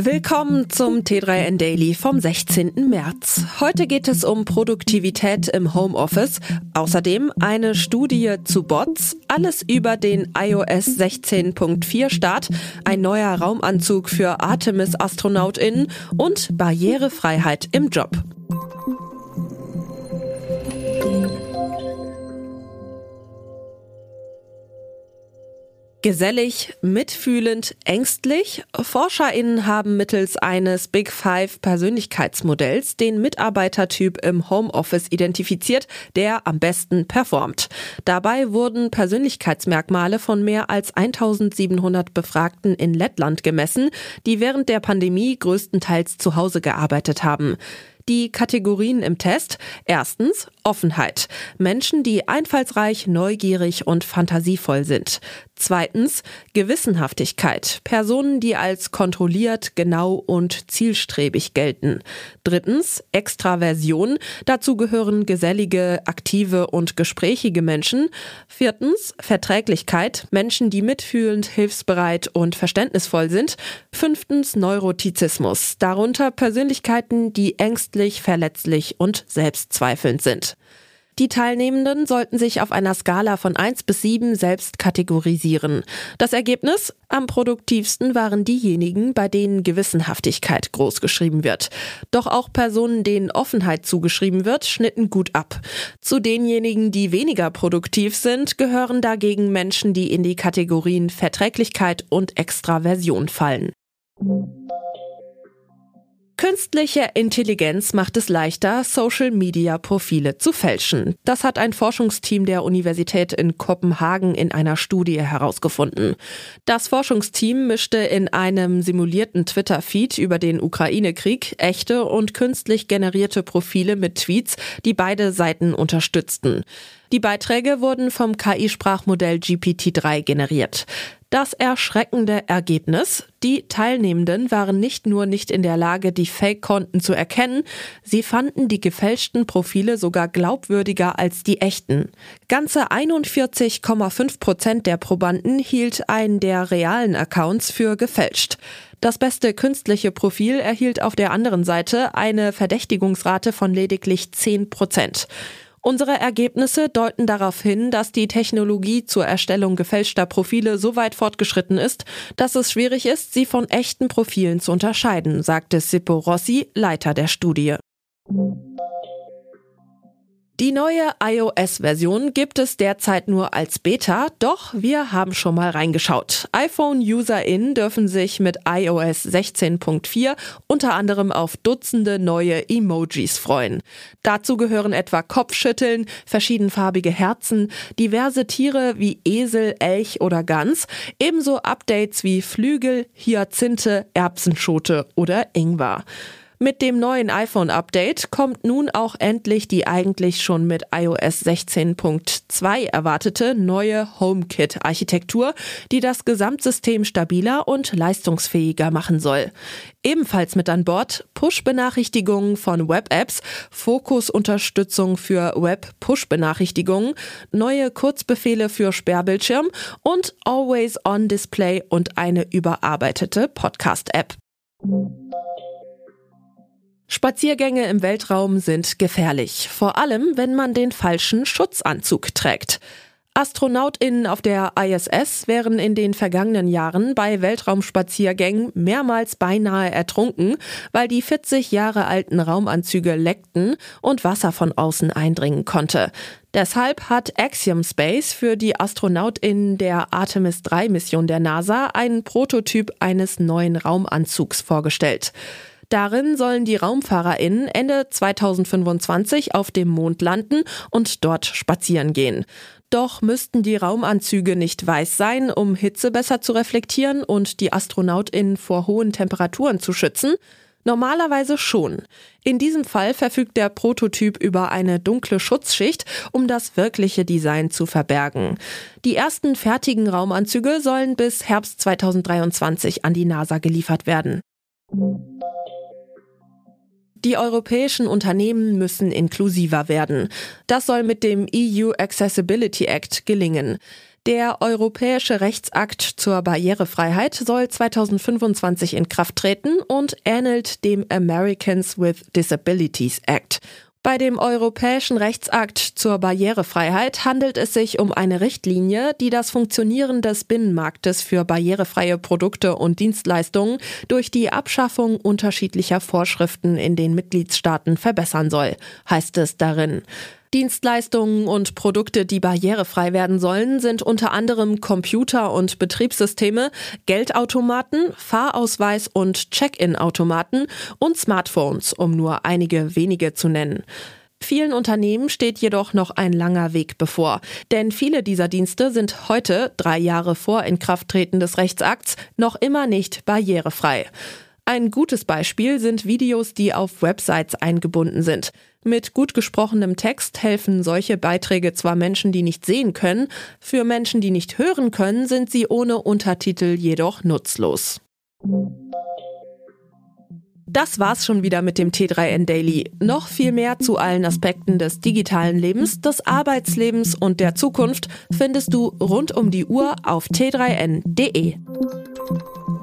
Willkommen zum T3N Daily vom 16. März. Heute geht es um Produktivität im Homeoffice, außerdem eine Studie zu Bots, alles über den iOS 16.4 Start, ein neuer Raumanzug für Artemis Astronautinnen und Barrierefreiheit im Job. Gesellig, mitfühlend, ängstlich? ForscherInnen haben mittels eines Big Five Persönlichkeitsmodells den Mitarbeitertyp im Homeoffice identifiziert, der am besten performt. Dabei wurden Persönlichkeitsmerkmale von mehr als 1700 Befragten in Lettland gemessen, die während der Pandemie größtenteils zu Hause gearbeitet haben. Die Kategorien im Test. Erstens Offenheit. Menschen, die einfallsreich, neugierig und fantasievoll sind. Zweitens Gewissenhaftigkeit. Personen, die als kontrolliert, genau und zielstrebig gelten. Drittens Extraversion. Dazu gehören gesellige, aktive und gesprächige Menschen. Viertens Verträglichkeit. Menschen, die mitfühlend, hilfsbereit und verständnisvoll sind. Fünftens Neurotizismus. Darunter Persönlichkeiten, die ängstlich, verletzlich und selbstzweifelnd sind. Die Teilnehmenden sollten sich auf einer Skala von 1 bis 7 selbst kategorisieren. Das Ergebnis? Am produktivsten waren diejenigen, bei denen Gewissenhaftigkeit großgeschrieben wird. Doch auch Personen, denen Offenheit zugeschrieben wird, schnitten gut ab. Zu denjenigen, die weniger produktiv sind, gehören dagegen Menschen, die in die Kategorien Verträglichkeit und Extraversion fallen. Künstliche Intelligenz macht es leichter, Social-Media-Profile zu fälschen. Das hat ein Forschungsteam der Universität in Kopenhagen in einer Studie herausgefunden. Das Forschungsteam mischte in einem simulierten Twitter-Feed über den Ukraine-Krieg echte und künstlich generierte Profile mit Tweets, die beide Seiten unterstützten. Die Beiträge wurden vom KI-Sprachmodell GPT-3 generiert. Das erschreckende Ergebnis, die Teilnehmenden waren nicht nur nicht in der Lage, die Fake-Konten zu erkennen, sie fanden die gefälschten Profile sogar glaubwürdiger als die echten. Ganze 41,5 Prozent der Probanden hielt einen der realen Accounts für gefälscht. Das beste künstliche Profil erhielt auf der anderen Seite eine Verdächtigungsrate von lediglich 10 Prozent. Unsere Ergebnisse deuten darauf hin, dass die Technologie zur Erstellung gefälschter Profile so weit fortgeschritten ist, dass es schwierig ist, sie von echten Profilen zu unterscheiden, sagte Sippo Rossi, Leiter der Studie. Die neue iOS-Version gibt es derzeit nur als Beta, doch wir haben schon mal reingeschaut. iPhone-UserInnen dürfen sich mit iOS 16.4 unter anderem auf Dutzende neue Emojis freuen. Dazu gehören etwa Kopfschütteln, verschiedenfarbige Herzen, diverse Tiere wie Esel, Elch oder Gans, ebenso Updates wie Flügel, Hyazinthe, Erbsenschote oder Ingwer. Mit dem neuen iPhone-Update kommt nun auch endlich die eigentlich schon mit iOS 16.2 erwartete neue HomeKit-Architektur, die das Gesamtsystem stabiler und leistungsfähiger machen soll. Ebenfalls mit an Bord Push-Benachrichtigungen von Web-Apps, Fokusunterstützung für Web-Push-Benachrichtigungen, neue Kurzbefehle für Sperrbildschirm und Always-On-Display und eine überarbeitete Podcast-App. Spaziergänge im Weltraum sind gefährlich, vor allem wenn man den falschen Schutzanzug trägt. Astronautinnen auf der ISS wären in den vergangenen Jahren bei Weltraumspaziergängen mehrmals beinahe ertrunken, weil die 40 Jahre alten Raumanzüge leckten und Wasser von außen eindringen konnte. Deshalb hat Axiom Space für die Astronautinnen der Artemis 3 Mission der NASA einen Prototyp eines neuen Raumanzugs vorgestellt. Darin sollen die RaumfahrerInnen Ende 2025 auf dem Mond landen und dort spazieren gehen. Doch müssten die Raumanzüge nicht weiß sein, um Hitze besser zu reflektieren und die AstronautInnen vor hohen Temperaturen zu schützen? Normalerweise schon. In diesem Fall verfügt der Prototyp über eine dunkle Schutzschicht, um das wirkliche Design zu verbergen. Die ersten fertigen Raumanzüge sollen bis Herbst 2023 an die NASA geliefert werden. Die europäischen Unternehmen müssen inklusiver werden. Das soll mit dem EU Accessibility Act gelingen. Der europäische Rechtsakt zur Barrierefreiheit soll 2025 in Kraft treten und ähnelt dem Americans with Disabilities Act. Bei dem Europäischen Rechtsakt zur Barrierefreiheit handelt es sich um eine Richtlinie, die das Funktionieren des Binnenmarktes für barrierefreie Produkte und Dienstleistungen durch die Abschaffung unterschiedlicher Vorschriften in den Mitgliedstaaten verbessern soll, heißt es darin. Dienstleistungen und Produkte, die barrierefrei werden sollen, sind unter anderem Computer und Betriebssysteme, Geldautomaten, Fahrausweis und Check-in-Automaten und Smartphones, um nur einige wenige zu nennen. Vielen Unternehmen steht jedoch noch ein langer Weg bevor, denn viele dieser Dienste sind heute, drei Jahre vor Inkrafttreten des Rechtsakts, noch immer nicht barrierefrei. Ein gutes Beispiel sind Videos, die auf Websites eingebunden sind. Mit gut gesprochenem Text helfen solche Beiträge zwar Menschen, die nicht sehen können, für Menschen, die nicht hören können, sind sie ohne Untertitel jedoch nutzlos. Das war's schon wieder mit dem T3N Daily. Noch viel mehr zu allen Aspekten des digitalen Lebens, des Arbeitslebens und der Zukunft findest du rund um die Uhr auf t3n.de. Thank you.